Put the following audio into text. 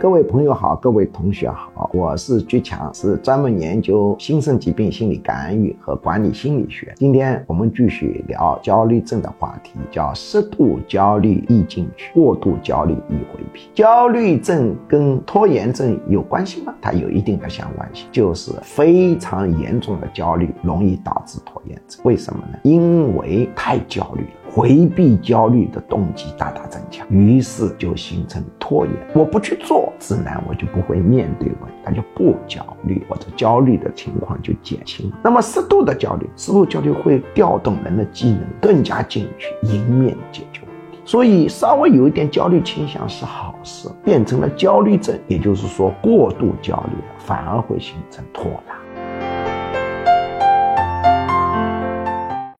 各位朋友好，各位同学好，我是居强，是专门研究新生疾病心理干预和管理心理学。今天我们继续聊焦虑症的话题，叫适度焦虑易进去，过度焦虑易回避。焦虑症跟拖延症有关系吗？它有一定的相关性，就是非常严重的焦虑容易导致拖延症。为什么呢？因为太焦虑了。回避焦虑的动机大大增强，于是就形成拖延。我不去做，自然我就不会面对问题，那就不焦虑，或者焦虑的情况就减轻。那么适度的焦虑，适度焦虑会调动人的机能更加进取，迎面解决问题。所以稍微有一点焦虑倾向是好事，变成了焦虑症，也就是说过度焦虑了，反而会形成拖拉。